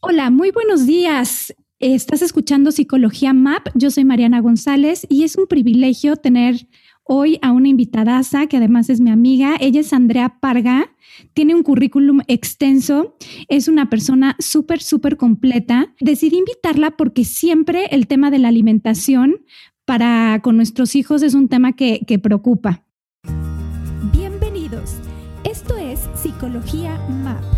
Hola, muy buenos días. Estás escuchando Psicología MAP. Yo soy Mariana González y es un privilegio tener hoy a una invitadaza que además es mi amiga. Ella es Andrea Parga. Tiene un currículum extenso, es una persona súper, súper completa. Decidí invitarla porque siempre el tema de la alimentación para con nuestros hijos es un tema que, que preocupa. Bienvenidos. Esto es Psicología MAP.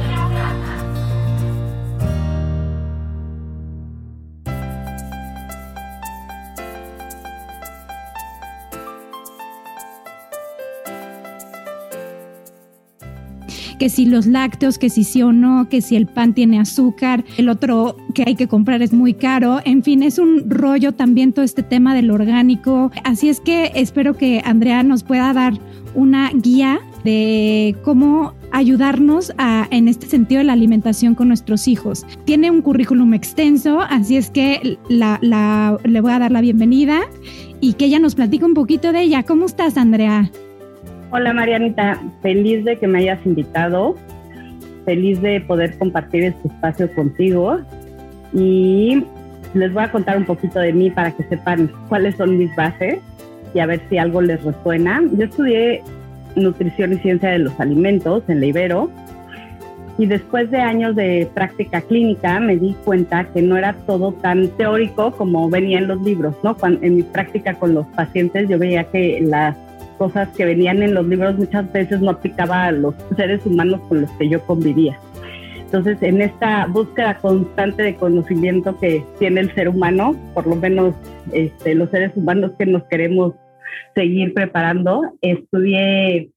Que si los lácteos, que si sí o no, que si el pan tiene azúcar, el otro que hay que comprar es muy caro, en fin, es un rollo también todo este tema del orgánico. Así es que espero que Andrea nos pueda dar una guía de cómo ayudarnos a, en este sentido de la alimentación con nuestros hijos. Tiene un currículum extenso, así es que la, le voy a dar la bienvenida y que ella nos platique un poquito de ella. ¿Cómo estás, Andrea? Hola Marianita, feliz de que me hayas invitado, feliz de poder compartir este espacio contigo y les voy a contar un poquito de mí para que sepan cuáles son mis bases y a ver si algo les resuena. Yo estudié nutrición y ciencia de los alimentos en la Ibero y después de años de práctica clínica me di cuenta que no era todo tan teórico como venía en los libros, ¿no? en mi práctica con los pacientes yo veía que las cosas que venían en los libros muchas veces no aplicaba a los seres humanos con los que yo convivía. Entonces, en esta búsqueda constante de conocimiento que tiene el ser humano, por lo menos este, los seres humanos que nos queremos seguir preparando, estudié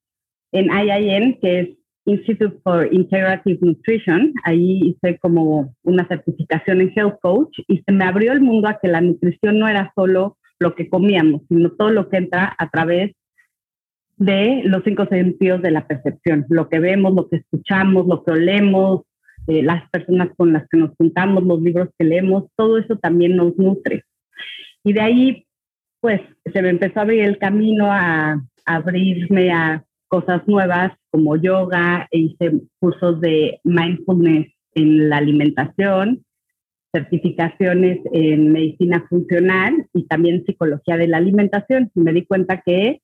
en IIN, que es Institute for Integrative Nutrition. Ahí hice como una certificación en Health Coach y se me abrió el mundo a que la nutrición no era solo lo que comíamos, sino todo lo que entra a través de los cinco sentidos de la percepción, lo que vemos, lo que escuchamos, lo que olemos, eh, las personas con las que nos juntamos, los libros que leemos, todo eso también nos nutre. Y de ahí, pues, se me empezó a abrir el camino a, abrirme a cosas nuevas como yoga, e hice cursos de mindfulness en la alimentación, certificaciones en medicina funcional y también psicología de la alimentación. Y me di cuenta que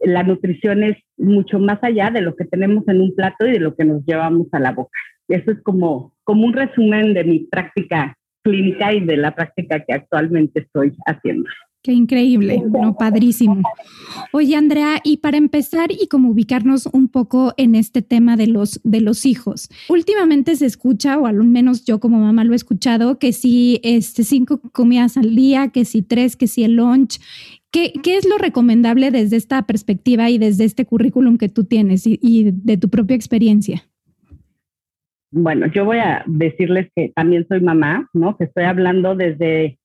la nutrición es mucho más allá de lo que tenemos en un plato y de lo que nos llevamos a la boca. Eso es como, como un resumen de mi práctica clínica y de la práctica que actualmente estoy haciendo. Qué increíble, no padrísimo. Oye, Andrea, y para empezar y como ubicarnos un poco en este tema de los de los hijos. Últimamente se escucha, o al menos yo como mamá lo he escuchado, que si este cinco comidas al día, que si tres, que si el lunch. ¿Qué, ¿Qué, es lo recomendable desde esta perspectiva y desde este currículum que tú tienes y, y de tu propia experiencia? Bueno, yo voy a decirles que también soy mamá, ¿no? Que estoy hablando desde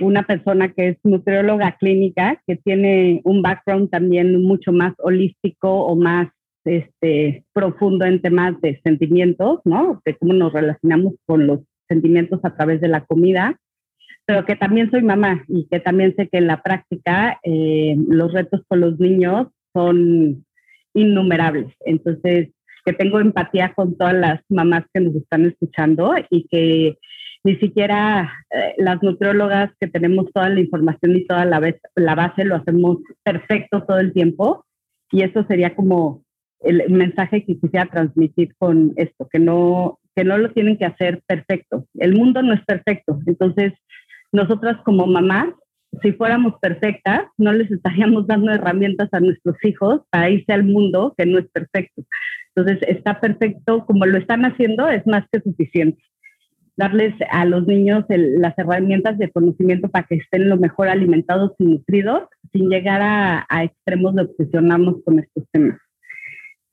una persona que es nutrióloga clínica, que tiene un background también mucho más holístico o más este, profundo en temas de sentimientos, ¿no? De cómo nos relacionamos con los sentimientos a través de la comida, pero que también soy mamá y que también sé que en la práctica eh, los retos con los niños son innumerables. Entonces, que tengo empatía con todas las mamás que nos están escuchando y que ni siquiera eh, las nutriólogas que tenemos toda la información y toda la, la base lo hacemos perfecto todo el tiempo. Y eso sería como el mensaje que quisiera transmitir con esto, que no, que no lo tienen que hacer perfecto. El mundo no es perfecto. Entonces, nosotras como mamás si fuéramos perfectas, no les estaríamos dando herramientas a nuestros hijos para irse al mundo que no es perfecto. Entonces, está perfecto, como lo están haciendo, es más que suficiente. Darles a los niños las herramientas de conocimiento para que estén lo mejor alimentados y nutridos, sin llegar a, a extremos de obsesionarnos con estos temas.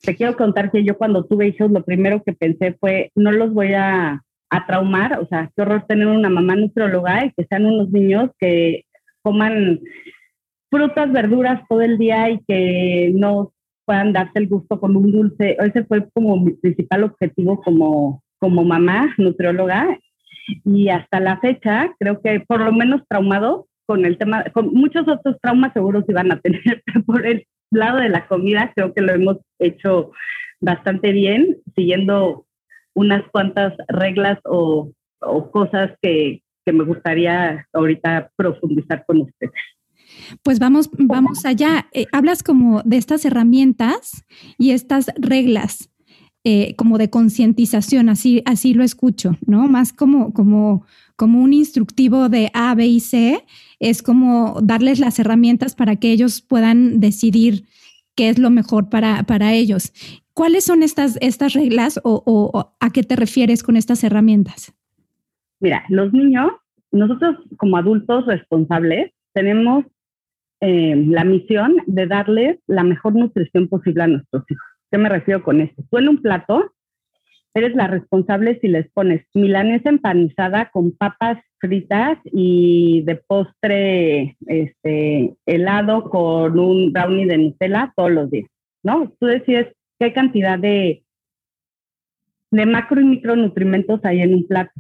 Te quiero contar que yo cuando tuve hijos, lo primero que pensé fue, no los voy a, a traumar, o sea, qué horror tener una mamá nutrióloga y que sean unos niños que coman frutas, verduras todo el día y que no puedan darse el gusto con un dulce. Ese fue como mi principal objetivo como, como mamá nutrióloga. Y hasta la fecha, creo que por lo menos traumado con el tema, con muchos otros traumas seguros iban a tener, por el lado de la comida creo que lo hemos hecho bastante bien, siguiendo unas cuantas reglas o, o cosas que, que me gustaría ahorita profundizar con ustedes. Pues vamos, vamos allá. Eh, hablas como de estas herramientas y estas reglas, eh, como de concientización, así, así lo escucho, ¿no? Más como, como, como un instructivo de A, B y C, es como darles las herramientas para que ellos puedan decidir qué es lo mejor para, para ellos. ¿Cuáles son estas, estas reglas o, a qué te refieres con estas herramientas? Mira, los niños, nosotros como adultos responsables, tenemos eh, la misión de darles la mejor nutrición posible a nuestros hijos. ¿Qué me refiero con esto? Tú en un plato eres la responsable si les pones milanesa empanizada con papas fritas y de postre este, helado con un brownie de Nutella todos los días, ¿no? Tú decides qué cantidad de, de macro y micronutrientes hay en un plato.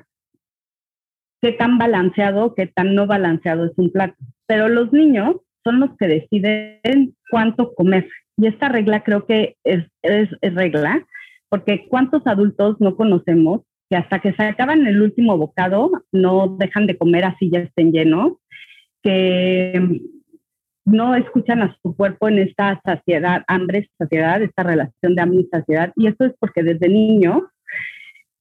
Qué tan balanceado, qué tan no balanceado es un plato. Pero los niños son los que deciden cuánto comer. Y esta regla creo que es, es, regla, porque ¿cuántos adultos no conocemos que hasta que se acaban el último bocado no dejan de comer así ya estén llenos, que no escuchan a su cuerpo en esta saciedad, hambre, saciedad, esta relación de hambre y saciedad. Y esto es porque desde niños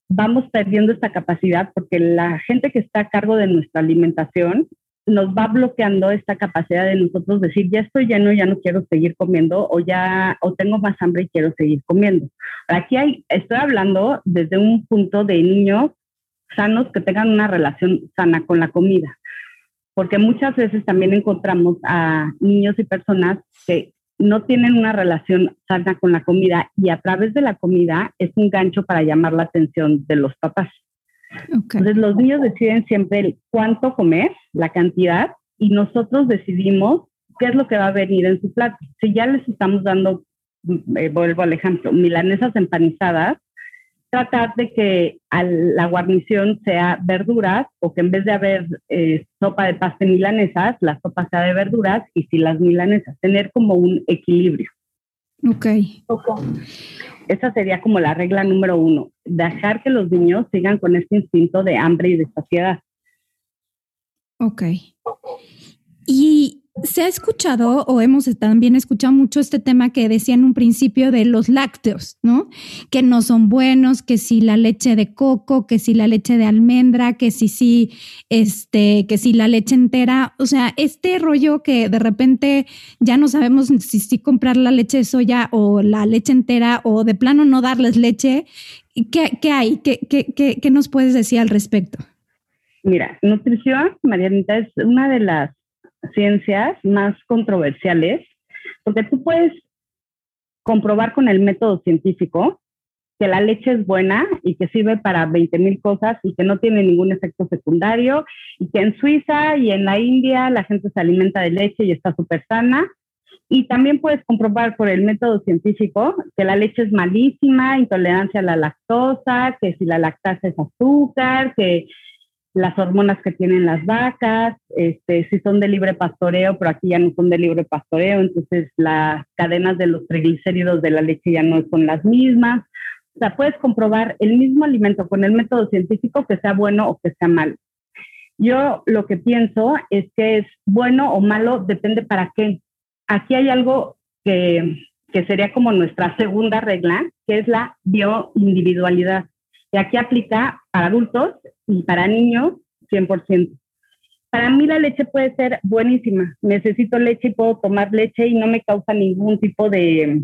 vamos perdiendo esta capacidad porque la gente que está a cargo de nuestra alimentación nos va bloqueando esta capacidad de nosotros decir, ya estoy lleno, ya no quiero seguir comiendo o ya o tengo más hambre y quiero seguir comiendo. Aquí hay, estoy hablando desde un punto de niños sanos que tengan una relación sana con la comida, porque muchas veces también encontramos a niños y personas que no tienen una relación sana con la comida y a través de la comida es un gancho para llamar la atención de los papás. Entonces los niños deciden siempre cuánto comer, la cantidad, y nosotros decidimos qué es lo que va a venir en su plato. Si ya les estamos dando, mm, eh, vuelvo al ejemplo, milanesas empanizadas, tratar de que la guarnición sea verduras o que en vez de haber eh, sopa de pasta milanesas, la sopa sea de verduras y si las milanesas, tener como un equilibrio. Ok. Esa sería como la regla número uno, dejar que los niños sigan con este instinto de hambre y de saciedad. Ok. Y se ha escuchado o hemos también escuchado mucho este tema que decía en un principio de los lácteos, ¿no? Que no son buenos, que si la leche de coco, que si la leche de almendra, que si sí, este, que si la leche entera, o sea, este rollo que de repente ya no sabemos si, si comprar la leche de soya o la leche entera o de plano no darles leche, ¿qué, qué hay? ¿Qué, qué, qué, qué nos puedes decir al respecto? Mira, nutrición, Marianita, es una de las ciencias más controversiales, porque tú puedes comprobar con el método científico que la leche es buena y que sirve para 20 mil cosas y que no tiene ningún efecto secundario y que en Suiza y en la India la gente se alimenta de leche y está súper sana. Y también puedes comprobar por el método científico que la leche es malísima, intolerancia a la lactosa, que si la lactasa es azúcar, que las hormonas que tienen las vacas, este, si son de libre pastoreo, pero aquí ya no son de libre pastoreo, entonces las cadenas de los triglicéridos de la leche ya no son las mismas. O sea, puedes comprobar el mismo alimento con el método científico que sea bueno o que sea malo. Yo lo que pienso es que es bueno o malo, depende para qué. Aquí hay algo que, que sería como nuestra segunda regla, que es la bioindividualidad. Y aquí aplica para adultos y para niños 100%. para mí la leche puede ser buenísima. Necesito leche y puedo tomar leche y no me causa ningún tipo de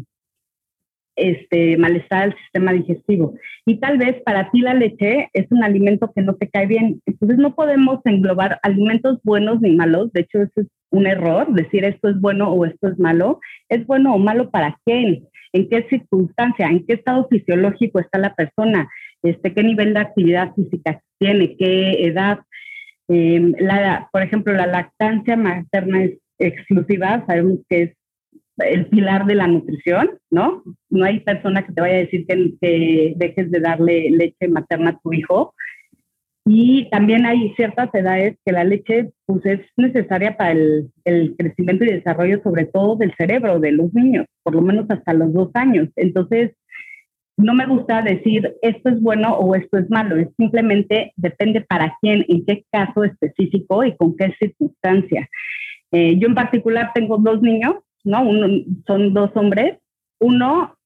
este, malestar al sistema digestivo. Y tal vez para ti la leche es un alimento que no te cae bien. Entonces no podemos englobar alimentos buenos ni malos. De hecho, eso es un error, decir esto es bueno o esto es malo. ¿Es bueno o malo para quién? ¿En qué circunstancia? ¿En qué estado fisiológico está la persona? Este, ¿Qué nivel de actividad física tiene? ¿Qué edad? Eh, la, por ejemplo, la lactancia materna es exclusiva, sabemos que es el pilar de la nutrición, ¿no? No hay persona que te vaya a decir que, dejes de darle leche materna a tu hijo. Y también hay ciertas edades que la leche pues, es necesaria para el, el, crecimiento y desarrollo, sobre todo del cerebro de los niños, por lo menos hasta los dos años. Entonces, no me gusta decir esto es bueno o esto es malo, es simplemente depende para quién, en qué caso específico y con qué circunstancia. Eh, yo en particular tengo dos niños ¿no? Uno, son dos hombres. Uno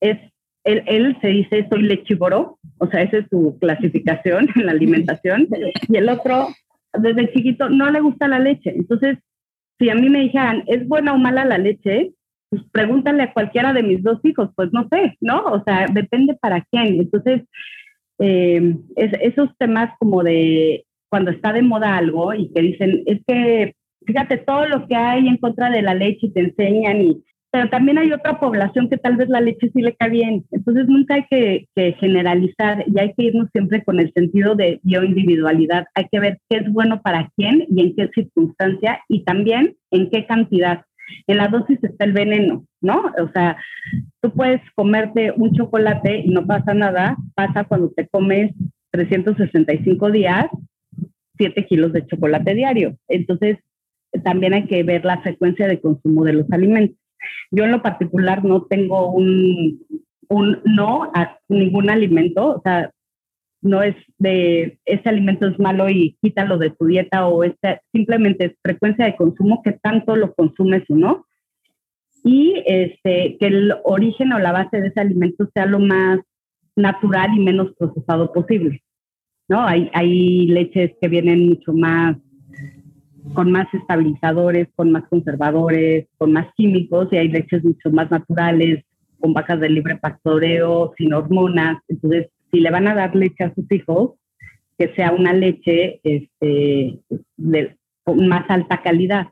es, él, se dice soy lechívoro, o sea, esa es su clasificación en la alimentación. Y el otro, desde chiquito, no le gusta la leche. Entonces, si a mí me dijeran, ¿es buena o mala la leche? Pues pregúntale a cualquiera de mis dos hijos, pues no sé, ¿no? O sea, depende para quién. Entonces, eh, esos temas como de cuando está de moda algo y que dicen, es que fíjate todo lo que hay en contra de la leche y te enseñan y pero también hay otra población que tal vez la leche sí le cae bien. Entonces nunca hay que, generalizar y hay que irnos siempre con el sentido de bioindividualidad. Hay que ver qué es bueno para quién y en qué circunstancia y también en qué cantidad. En la dosis está el veneno, ¿no? O sea, tú puedes comerte un chocolate y no pasa nada. Pasa cuando te comes 365 días, 7 kilos de chocolate diario. Entonces, también hay que ver la frecuencia de consumo de los alimentos. Yo en lo particular no tengo un, un no a ningún alimento, o sea, no es de ese alimento es malo y quítalo de tu dieta o este, simplemente es frecuencia de consumo, que tanto lo consumes o no. Y este, que el origen o la base de ese alimento sea lo más natural y menos procesado posible. ¿no? Hay, hay leches que vienen mucho más con más estabilizadores, con más conservadores, con más químicos y hay leches mucho más naturales, con vacas de libre pastoreo, sin hormonas. Entonces, si le van a dar leche a sus hijos, que sea una leche este, de más alta calidad.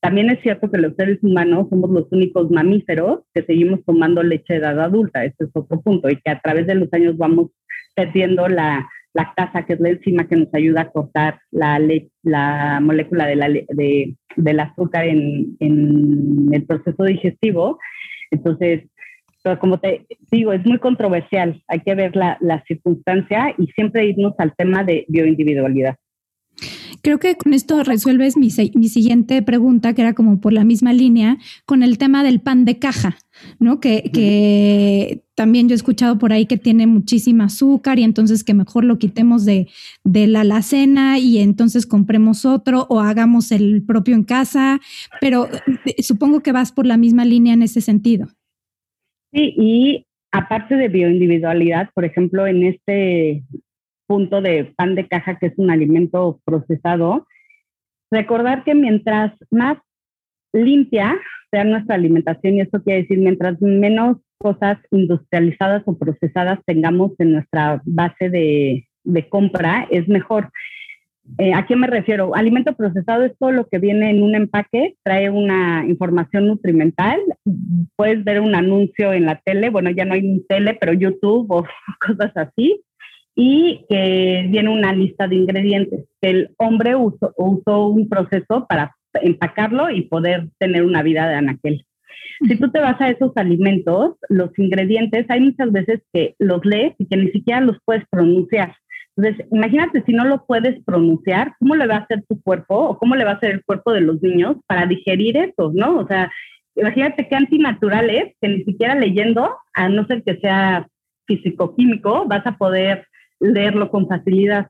También es cierto que los seres humanos somos los únicos mamíferos que seguimos tomando leche de edad adulta. Ese es otro punto. Y que a través de los años vamos perdiendo la, lactasa, que es la enzima que nos ayuda a cortar la, la molécula de la, de, del azúcar en, en, el proceso digestivo. Entonces, como te digo, es muy controversial. Hay que ver la, la circunstancia y siempre irnos al tema de bioindividualidad. Creo que con esto resuelves mi, mi, siguiente pregunta, que era como por la misma línea, con el tema del pan de caja, ¿no? Que, que también yo he escuchado por ahí que tiene muchísima azúcar y entonces que mejor lo quitemos de, de la alacena y entonces compremos otro o hagamos el propio en casa, pero eh, supongo que vas por la misma línea en ese sentido. Sí, y aparte de bioindividualidad, por ejemplo, en este punto de pan de caja, que es un alimento procesado, recordar que mientras más limpia sea nuestra alimentación, y esto quiere decir mientras menos cosas industrializadas o procesadas tengamos en nuestra base de, compra, es mejor. Eh, ¿A qué me refiero? Alimento procesado es todo lo que viene en un empaque, trae una información nutrimental. Puedes ver un anuncio en la tele, bueno, ya no hay tele, pero YouTube o cosas así y que viene una lista de ingredientes. El hombre usó, un proceso para empacarlo y poder tener una vida de anaquel. Si tú te vas a esos alimentos, los ingredientes, hay muchas veces que los lees y que ni siquiera los puedes pronunciar. Entonces, imagínate si no lo puedes pronunciar, ¿cómo le va a hacer tu cuerpo o cómo le va a hacer el cuerpo de los niños para digerir eso, ¿no? O sea, imagínate qué antinatural es que ni siquiera leyendo, a no ser que sea físico-químico, vas a poder leerlo con facilidad.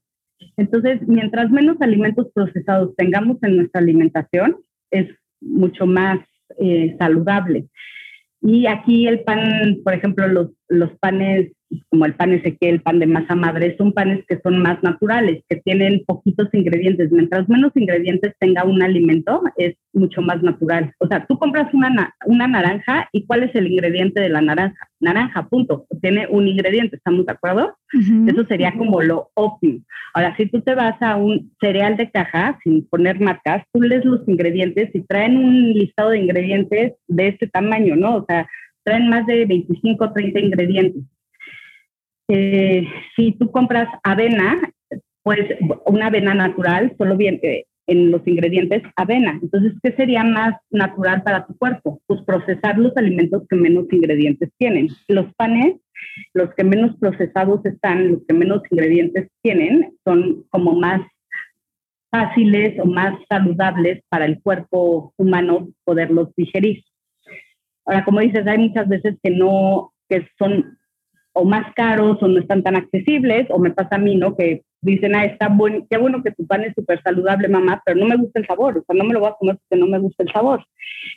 Entonces, mientras menos alimentos procesados tengamos en nuestra alimentación, es mucho más eh, saludable. Y aquí el pan, por ejemplo, los, los panes como el pan Ezequiel, el pan de masa madre, son panes que son más naturales, que tienen poquitos ingredientes. Mientras menos ingredientes tenga un alimento, es mucho más natural. O sea, tú compras una, una naranja y ¿cuál es el ingrediente de la naranja? Naranja, punto. Tiene un ingrediente, ¿estamos de acuerdo? Eso sería como lo óptimo. Ahora, si tú te vas a un cereal de caja, sin poner marcas, tú lees los ingredientes y traen un listado de ingredientes de este tamaño, ¿no? O sea, traen más de 25 o 30 ingredientes. Eh, si tú compras avena, pues una avena natural, solo viene eh, en los ingredientes avena. Entonces, ¿qué sería más natural para tu cuerpo? Pues procesar los alimentos que menos ingredientes tienen. Los panes, los que menos procesados están, los que menos ingredientes tienen, son como más fáciles o más saludables para el cuerpo humano poderlos digerir. Ahora, como dices, hay muchas veces que no, que son o más caros o no están tan accesibles, o me pasa a mí, ¿no? Que dicen, ah, está bueno, qué bueno que tu pan es súper saludable, mamá, pero no me gusta el sabor, o sea, no me lo voy a comer porque no me gusta el sabor.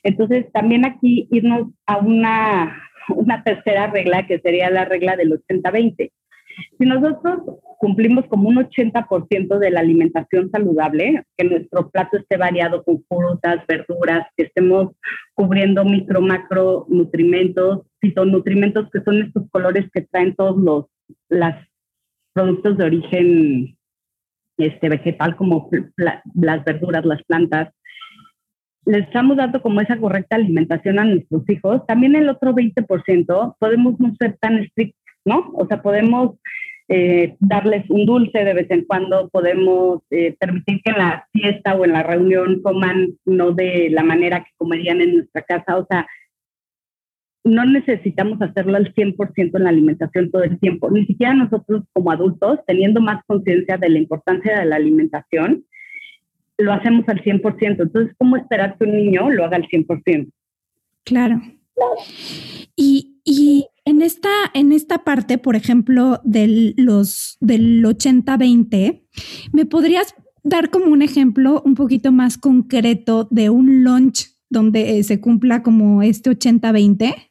Entonces, también aquí irnos a una, una tercera regla, que sería la regla del 80-20. Si nosotros cumplimos como un 80% de la alimentación saludable, que nuestro plato esté variado con frutas, verduras, que estemos cubriendo micro, macro nutrimentos, fitonutrimentos, que son estos colores que traen todos los las productos de origen este, vegetal, como las verduras, las plantas, les estamos dando como esa correcta alimentación a nuestros hijos, también el otro 20% podemos no ser tan estrictos ¿no? O sea, podemos eh, darles un dulce de vez en cuando, podemos eh, permitir que en la fiesta o en la reunión coman no de la manera que comerían en nuestra casa, o sea, no necesitamos hacerlo al 100% en la alimentación todo el tiempo, ni siquiera nosotros como adultos, teniendo más conciencia de la importancia de la alimentación, lo hacemos al 100%. Entonces, ¿cómo esperar que un niño lo haga al 100%? Claro. Y, y en esta, en esta parte, por ejemplo, del, los, del 80-20, ¿me podrías dar como un ejemplo un poquito más concreto de un lunch donde eh, se cumpla como este 80-20?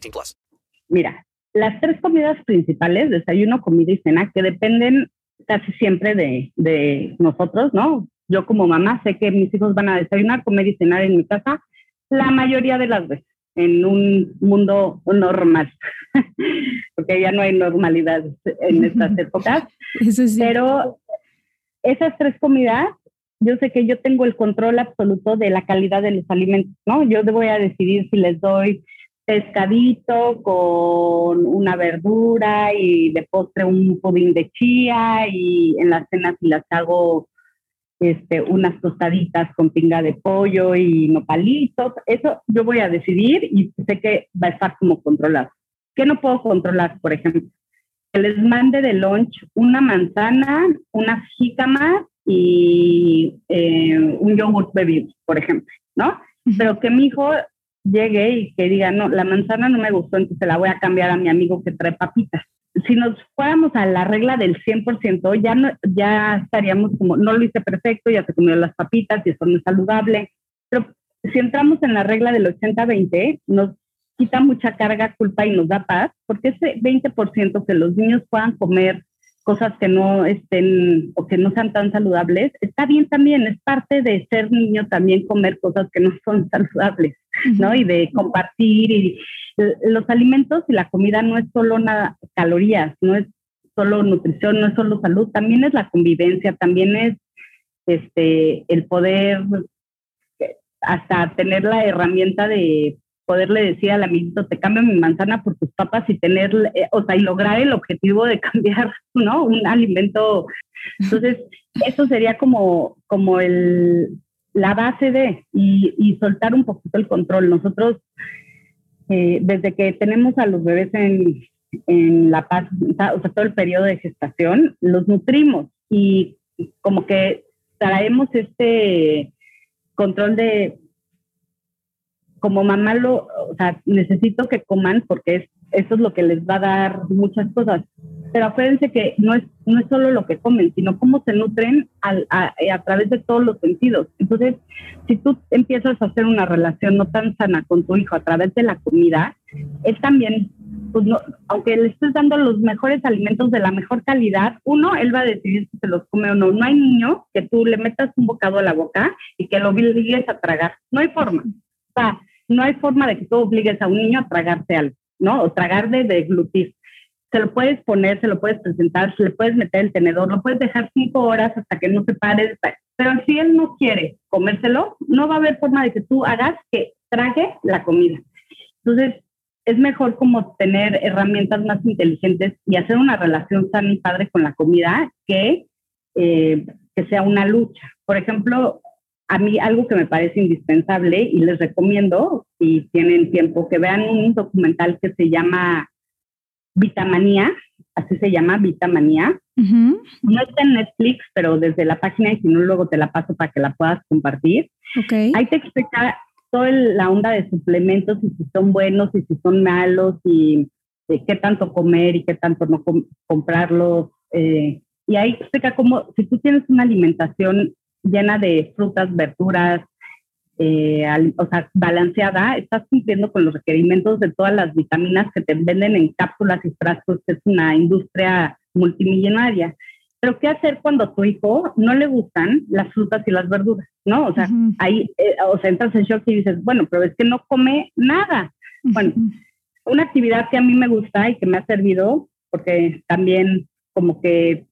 18 plus. Mira, las tres comidas principales, desayuno, comida y cena, que dependen casi siempre de, de nosotros, ¿no? Yo como mamá sé que mis hijos van a desayunar, comer y cenar en mi casa la mayoría de las veces en un mundo normal, porque ya no hay normalidad en estas épocas. Pero esas tres comidas, yo sé que yo tengo el control absoluto de la calidad de los alimentos, ¿no? Yo voy a decidir si les doy pescadito con una verdura y de postre un pudín de chía y en la cena si las hago este, unas tostaditas con pinga de pollo y nopalitos. Eso yo voy a decidir y sé que va a estar como controlado. ¿Qué no puedo controlar, por ejemplo? Que les mande de lunch una manzana, una jícama y eh, un yogurt bebido, por ejemplo, ¿no? Pero que mi hijo llegue y que diga, no, la manzana no me gustó, entonces la voy a cambiar a mi amigo que trae papitas. si nos fuéramos a la regla del 100%, ya, no, ya estaríamos como, no lo hice perfecto, ya se comió las papitas y eso no es saludable. Pero si entramos en la regla del 80-20, nos quita mucha carga, culpa y nos da paz, porque ese 20% que los niños puedan comer cosas que no estén o que no sean tan saludables, está bien también, es parte de ser niño también comer cosas que no son saludables, ¿no? Y de compartir y los alimentos y la comida no es solo nada calorías, no es solo nutrición, no es solo salud, también es la convivencia, también es este el poder hasta tener la herramienta de poderle decir al amiguito, te cambio mi manzana por tus papas y tener, eh, o sea, y lograr el objetivo de cambiar, ¿no? Un alimento. Entonces, eso sería como, como el, la base de, y, y soltar un poquito el control. Nosotros, eh, desde que tenemos a los bebés en, en la paz, o sea, todo el periodo de gestación, los nutrimos y como que traemos este control de como mamá lo, o sea, necesito que coman porque es, eso es lo que les va a dar muchas cosas. Pero acuérdense que no es, no es solo lo que comen, sino cómo se nutren a, a, través de todos los sentidos. Entonces, si tú empiezas a hacer una relación no tan sana con tu hijo a través de la comida, él también, pues no, aunque le estés dando los mejores alimentos de la mejor calidad, uno, él va a decidir si se los come o no. No hay niño que tú le metas un bocado a la boca y que lo obligues a tragar. No hay forma. O sea, no hay forma de que tú obligues a un niño a tragarse algo, ¿no? O tragar de deglutir. Se lo puedes poner, se lo puedes presentar, se le puedes meter el tenedor, lo puedes dejar cinco horas hasta que no se pare. Pero si él no quiere comérselo, no va a haber forma de que tú hagas que trague la comida. Entonces, es mejor como tener herramientas más inteligentes y hacer una relación sana y padre con la comida que, eh, que sea una lucha. Por ejemplo, a mí algo que me parece indispensable y les recomiendo, si tienen tiempo, que vean un documental que se llama Vitamanía, así se llama Vitamanía. No está en Netflix, pero desde la página y si no, luego te la paso para que la puedas compartir. Okay. Ahí te explica toda la onda de suplementos y si son buenos y si son malos y qué tanto comer y qué tanto no comprarlos. Eh, y ahí explica cómo, si tú tienes una alimentación llena de frutas, verduras, eh, o sea, balanceada, estás cumpliendo con los requerimientos de todas las vitaminas que te venden en cápsulas y frascos, que es una industria multimillonaria. Pero ¿qué hacer cuando a tu hijo no le gustan las frutas y las verduras? ¿No? O sea, ahí, eh, o sea, entras en shock y dices, bueno, pero es que no come nada. Bueno, una actividad que a mí me gusta y que me ha servido, porque también como que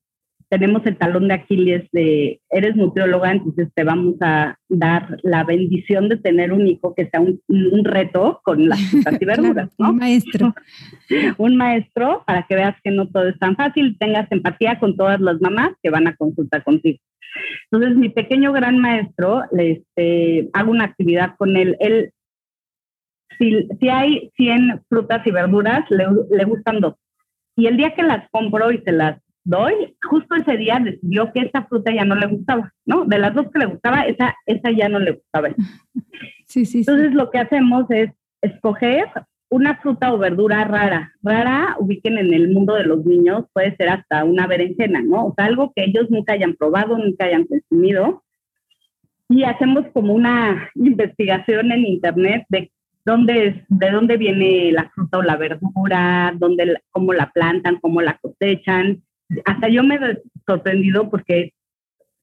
tenemos el talón de Aquiles de, eres nutrióloga, entonces te vamos a dar la bendición de tener un hijo que sea un, reto con las frutas y verduras, ¿no? Un maestro. un maestro para que veas que no todo es tan fácil, tengas empatía con todas las mamás que van a consultar contigo. Entonces, mi pequeño gran maestro, este, hago una actividad con él. Él, si, si hay 100 frutas y verduras, le, le gustan dos. Y el día que las compro y se las doy, justo ese día decidió que esa fruta ya no le gustaba, ¿no? De las dos que le gustaba, esa, esa ya no le gustaba. Sí, sí, Entonces lo que hacemos es escoger una fruta o verdura rara. Rara, ubiquen en el mundo de los niños, puede ser hasta una berenjena, ¿no? O sea, algo que ellos nunca hayan probado, nunca hayan consumido. Y hacemos como una investigación en internet de dónde es, de dónde viene la fruta o la verdura, dónde, cómo la plantan, cómo la cosechan, hasta yo me he sorprendido porque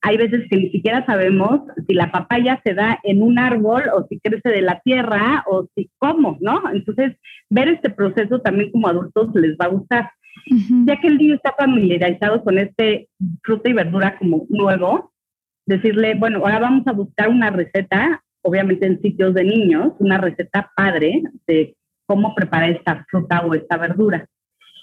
hay veces que ni siquiera sabemos si la papaya se da en un árbol o si crece de la tierra o si cómo, ¿no? Entonces, ver este proceso también como adultos les va a gustar. Ya que el niño está familiarizado con este fruta y verdura como nuevo, decirle, bueno, ahora vamos a buscar una receta, obviamente en sitios de niños, una receta padre de cómo preparar esta fruta o esta verdura.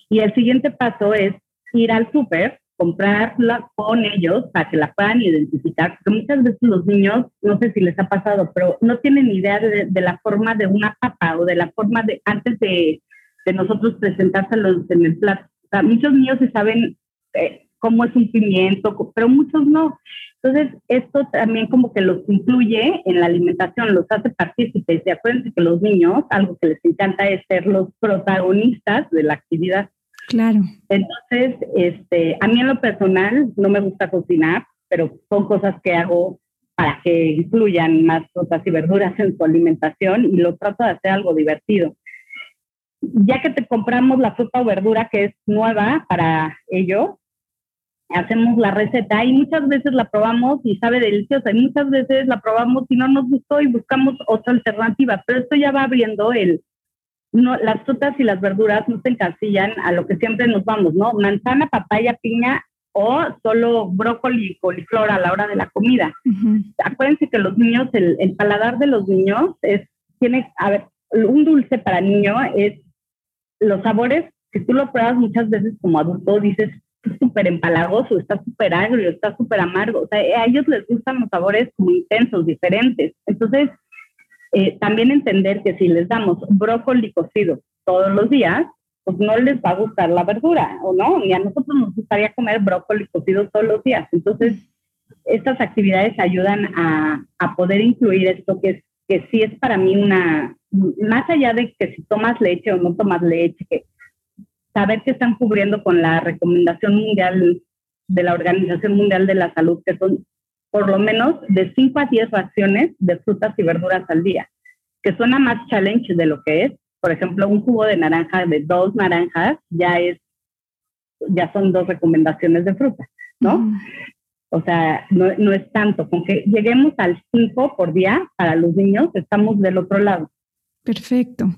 Y el siguiente paso es ir al súper, comprarla con ellos para que la puedan identificar, porque muchas veces los niños, no sé si les ha pasado, pero no tienen idea de, la forma de una papa o de la forma de, antes de, de nosotros presentárselos en el plato. Muchos niños se saben eh, cómo es un pimiento, pero muchos no. Entonces, esto también como que los incluye en la alimentación, los hace partícipes. Y acuérdense que los niños, algo que les encanta es ser los protagonistas de la actividad. Claro. Entonces, este, a mí en lo personal no me gusta cocinar, pero son cosas que hago para que incluyan más frutas y verduras en su alimentación y lo trato de hacer algo divertido. Ya que te compramos la fruta o verdura que es nueva para ello, hacemos la receta y muchas veces la probamos y sabe deliciosa y muchas veces la probamos y no nos gustó y buscamos otra alternativa, pero esto ya va abriendo el, no, las frutas y las verduras no se encasillan a lo que siempre nos vamos, ¿no? Manzana, papaya, piña o solo brócoli y coliflor a la hora de la comida. Acuérdense que los niños, el, el, paladar de los niños es, tiene, a ver, un dulce para niño es los sabores, si tú lo pruebas muchas veces como adulto, dices, súper empalagoso, está súper agrio, está súper amargo. O sea, a ellos les gustan los sabores como intensos, diferentes. Entonces, eh, también entender que si les damos brócoli cocido todos los días, pues no les va a gustar la verdura, ¿o no? Y a nosotros nos gustaría comer brócoli cocido todos los días. Entonces, estas actividades ayudan a, a poder incluir esto que, es, que sí es para mí una, más allá de que si tomas leche o no tomas leche, que saber que están cubriendo con la recomendación mundial de la Organización Mundial de la Salud, que son por lo menos de 5 a 10 raciones de frutas y verduras al día, que suena más challenge de lo que es. Por ejemplo, un jugo de naranja de dos naranjas ya es, ya son dos recomendaciones de fruta, ¿no? O sea, no, no, es tanto, con que lleguemos al 5 por día para los niños, estamos del otro lado. Perfecto.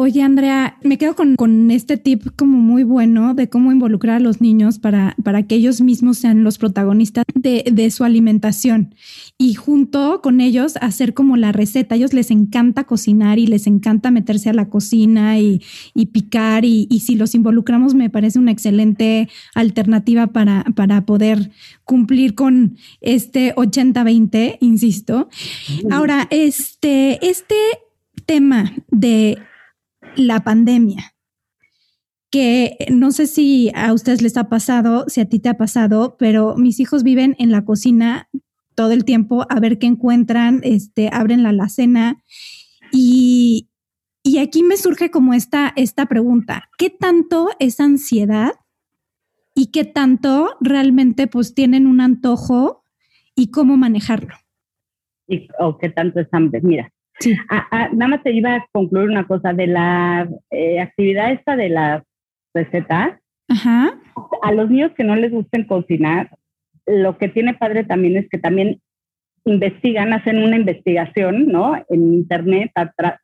Oye, Andrea, me quedo con, este tip como muy bueno de cómo involucrar a los niños para, para que ellos mismos sean los protagonistas de, su alimentación y junto con ellos hacer como la receta. A ellos les encanta cocinar y les encanta meterse a la cocina y, picar y, si los involucramos me parece una excelente alternativa para, para poder cumplir con este 80-20, insisto. Ahora, este, este tema de la pandemia, que no sé si a ustedes les ha pasado, si a ti te ha pasado, pero mis hijos viven en la cocina todo el tiempo a ver qué encuentran, este, abren la alacena y, y aquí me surge como esta, esta pregunta, ¿qué tanto es ansiedad y qué tanto realmente pues tienen un antojo y cómo manejarlo? O qué tanto es hambre. Mira, Sí. Ah, ah, nada más te iba a concluir una cosa de la eh, actividad esta de las recetas. Ajá. A los niños que no les gusten cocinar, lo que tiene padre también es que también investigan, hacen una investigación, ¿no? En internet,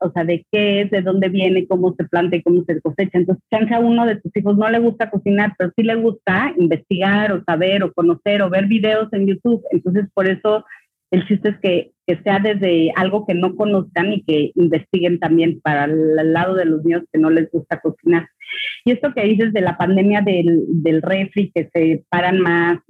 o sea, de qué es, de dónde viene, cómo se planta y cómo se cosecha. Entonces, chance a uno de tus hijos no le gusta cocinar, pero sí le gusta investigar o saber o conocer o ver videos en YouTube. Entonces, por eso el chiste es que, sea desde algo que no conozcan y que investiguen también para el lado de los niños que no les gusta cocinar. Y esto que dices de la pandemia del, del refri, que se paran más,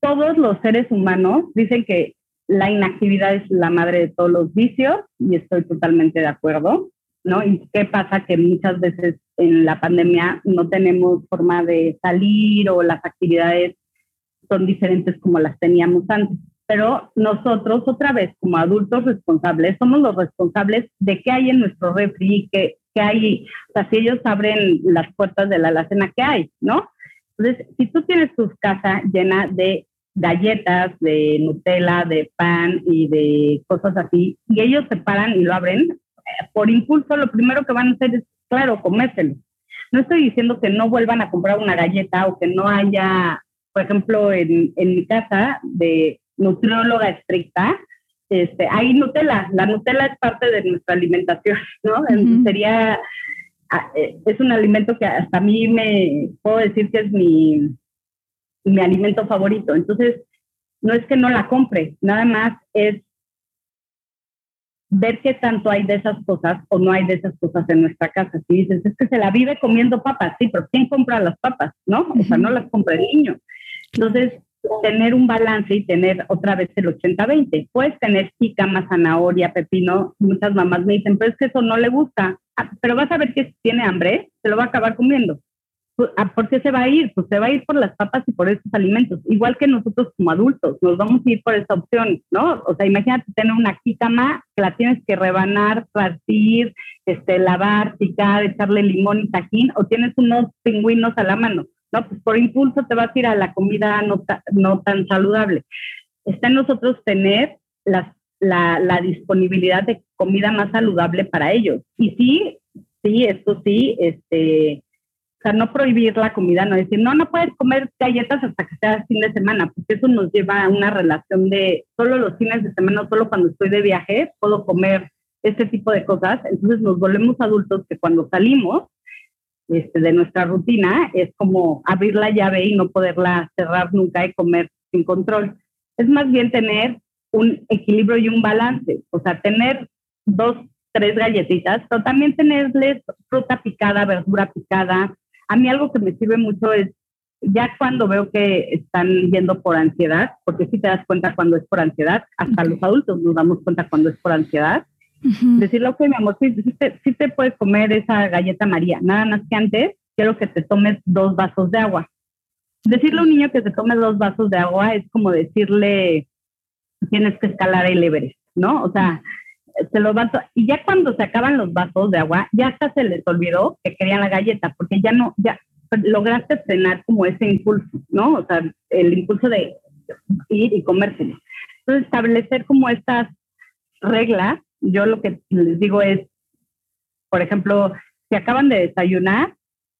todos los seres humanos dicen que la inactividad es la madre de todos los vicios y estoy totalmente de acuerdo, ¿no? ¿Y qué pasa? Que muchas veces en la pandemia no tenemos forma de salir o las actividades son diferentes como las teníamos antes pero nosotros otra vez como adultos responsables somos los responsables de qué hay en nuestro refri, qué, qué hay, o sea, si ellos abren las puertas de la alacena, ¿qué hay? ¿No? Entonces, si tú tienes tu casa llena de galletas, de Nutella, de pan y de cosas así, y ellos se paran y lo abren, eh, por impulso lo primero que van a hacer es, claro, comérselo. No estoy diciendo que no vuelvan a comprar una galleta o que no haya, por ejemplo, en, en mi casa, de nutrióloga estricta, este, hay Nutella, la Nutella es parte de nuestra alimentación, ¿no? Sería, eh, es un alimento que hasta a mí me puedo decir que es mi, mi alimento favorito. Entonces, no es que no la compre, nada más es ver qué tanto hay de esas cosas o no hay de esas cosas en nuestra casa. Si dices, es que se la vive comiendo papas, sí, pero ¿quién compra las papas? ¿No? O sea, no las compra el niño. Entonces, tener un balance y tener otra vez el 80-20. Puedes tener jícama, zanahoria, pepino. Muchas mamás me dicen, pero es que eso no le gusta. Ah, pero vas a ver que si tiene hambre, se lo va a acabar comiendo. pues, ¿por qué se va a ir? Pues se va a ir por las papas y por esos alimentos, igual que nosotros como adultos, nos vamos a ir por esa opción, ¿no? O sea, imagínate tener una jícama que la tienes que rebanar, partir, este, lavar, picar, echarle limón y tajín, o tienes unos pingüinos a la mano, ¿no? Pues por impulso te vas a ir a la comida no, no tan saludable. Está en nosotros tener la, la disponibilidad de comida más saludable para ellos. Y sí, sí, esto sí, este o sea, no prohibir la comida, no decir, no, no puedes comer galletas hasta que sea fin de semana, porque eso nos lleva a una relación de solo los fines de semana, solo cuando estoy de viaje, puedo comer este tipo de cosas. Entonces nos volvemos adultos que cuando salimos este, de nuestra rutina es como abrir la llave y no poderla cerrar nunca y comer sin control. Es más bien tener un equilibrio y un balance, o sea, tener dos, tres galletitas, pero también tenerles fruta picada, verdura picada, a mí algo que me sirve mucho es, ya cuando veo que están yendo por ansiedad, porque si te das cuenta cuando es por ansiedad, hasta los adultos nos damos cuenta cuando es por ansiedad, decirle, ok, mi amor, sí, sí te puedes comer esa galleta María, nada más que antes quiero que te tomes dos vasos de agua. Decirle a un niño que se tome dos vasos de agua es como decirle, tienes que escalar el Everest, ¿no? O sea, se los vasos, y ya cuando se acaban los vasos de agua, ya hasta se les olvidó que querían la galleta, porque ya no, ya lograste frenar como ese impulso, ¿no? O sea, el impulso de ir y comérselo. Entonces, establecer como estas reglas, yo lo que les digo es, por ejemplo, si acaban de desayunar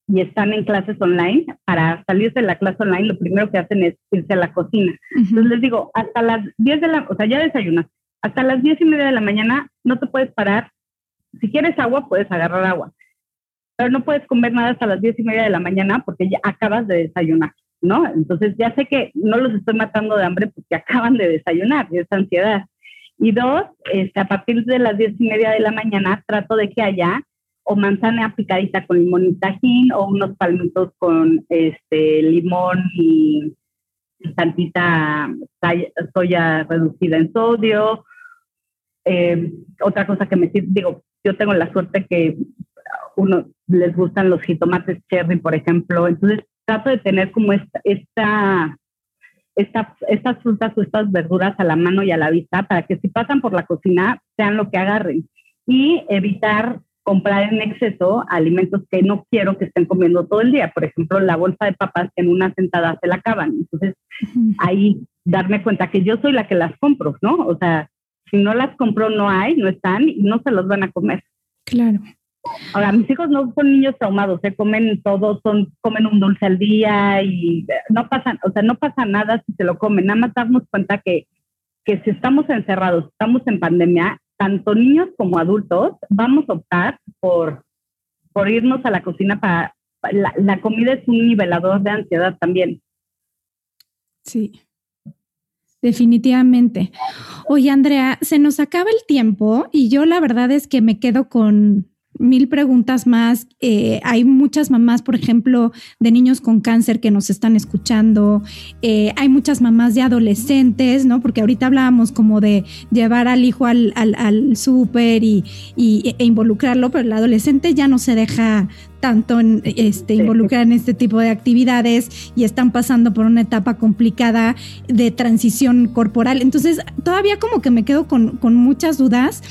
y están en clases online, para salirse de la clase online, lo primero que hacen es irse a la cocina. Entonces les digo, hasta las 10 de la, o sea, ya desayunaste, hasta las diez y media de la mañana no te puedes parar. Si quieres agua, puedes agarrar agua. Pero no puedes comer nada hasta las diez y media de la mañana porque ya acabas de desayunar, ¿no? Entonces ya sé que no los estoy matando de hambre porque acaban de desayunar, es ansiedad. Y dos, este, a partir de las diez y media de la mañana trato de que haya o manzana picadita con limón y tajín o unos palmitos con este limón y tantita soya reducida en sodio. Eh, otra cosa que me digo, yo tengo la suerte que uno les gustan los jitomates cherry, por ejemplo, entonces trato de tener como esta, esta, esta, estas frutas o estas verduras a la mano y a la vista para que si pasan por la cocina sean lo que agarren y evitar comprar en exceso alimentos que no quiero que estén comiendo todo el día. Por ejemplo, la bolsa de papas que en una sentada se la acaban. Entonces, ahí darme cuenta que yo soy la que las compro, ¿no? O sea, si no las compró, no hay, no están y no se los van a comer. Claro. Ahora, mis hijos no son niños traumados, se comen todo, son, comen un dulce al día y no pasa, o sea, no pasa nada si se lo comen. Nada más darnos cuenta que, que si estamos encerrados, estamos en pandemia, tanto niños como adultos, vamos a optar por, por irnos a la cocina para, la, la comida es un nivelador de ansiedad también. Sí. Definitivamente. Oye, Andrea, se nos acaba el tiempo y yo la verdad es que me quedo con mil preguntas más. Eh, hay muchas mamás, por ejemplo, de niños con cáncer que nos están escuchando. Eh, hay muchas mamás de adolescentes, ¿no? Porque ahorita hablábamos como de llevar al hijo al, al, súper y, y, e involucrarlo, pero el adolescente ya no se deja tanto en, este, involucrar en este tipo de actividades y están pasando por una etapa complicada de transición corporal. Entonces, todavía como que me quedo con, con muchas dudas.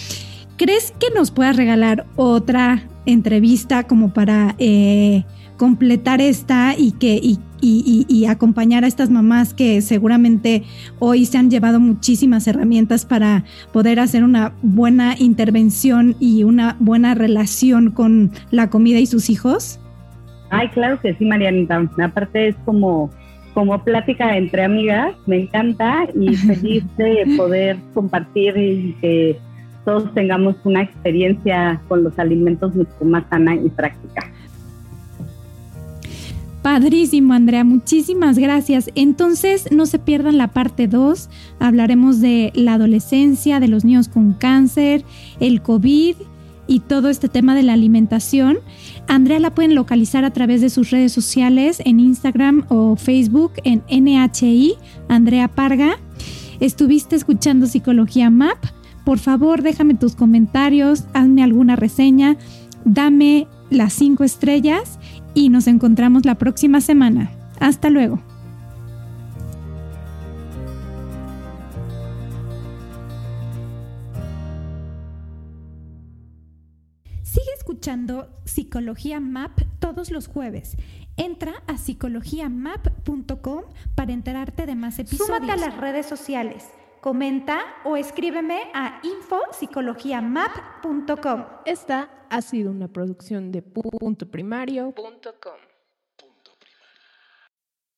¿Crees que nos puedas regalar otra entrevista como para eh, completar esta y que y, acompañar a estas mamás que seguramente hoy se han llevado muchísimas herramientas para poder hacer una buena intervención y una buena relación con la comida y sus hijos? Ay, claro que sí, Marianita. Aparte es como como plática entre amigas, me encanta y feliz de poder compartir y que todos tengamos una experiencia con los alimentos mucho más sana y práctica. Padrísimo, Andrea, muchísimas gracias. Entonces, no se pierdan la parte 2. Hablaremos de la adolescencia, de los niños con cáncer, el COVID y todo este tema de la alimentación. Andrea la pueden localizar a través de sus redes sociales en Instagram o Facebook en NHI, Andrea Parga. Estuviste escuchando Psicología MAP por favor déjame tus comentarios, hazme alguna reseña, dame las cinco estrellas y nos encontramos la próxima semana. Hasta luego. Sigue escuchando Psicología Map todos los jueves. Entra a psicologiamap.com para enterarte de más episodios. Súmate a las redes sociales. Comenta o escríbeme a infopsicologiamap.com. Esta ha sido una producción de punto primario.com.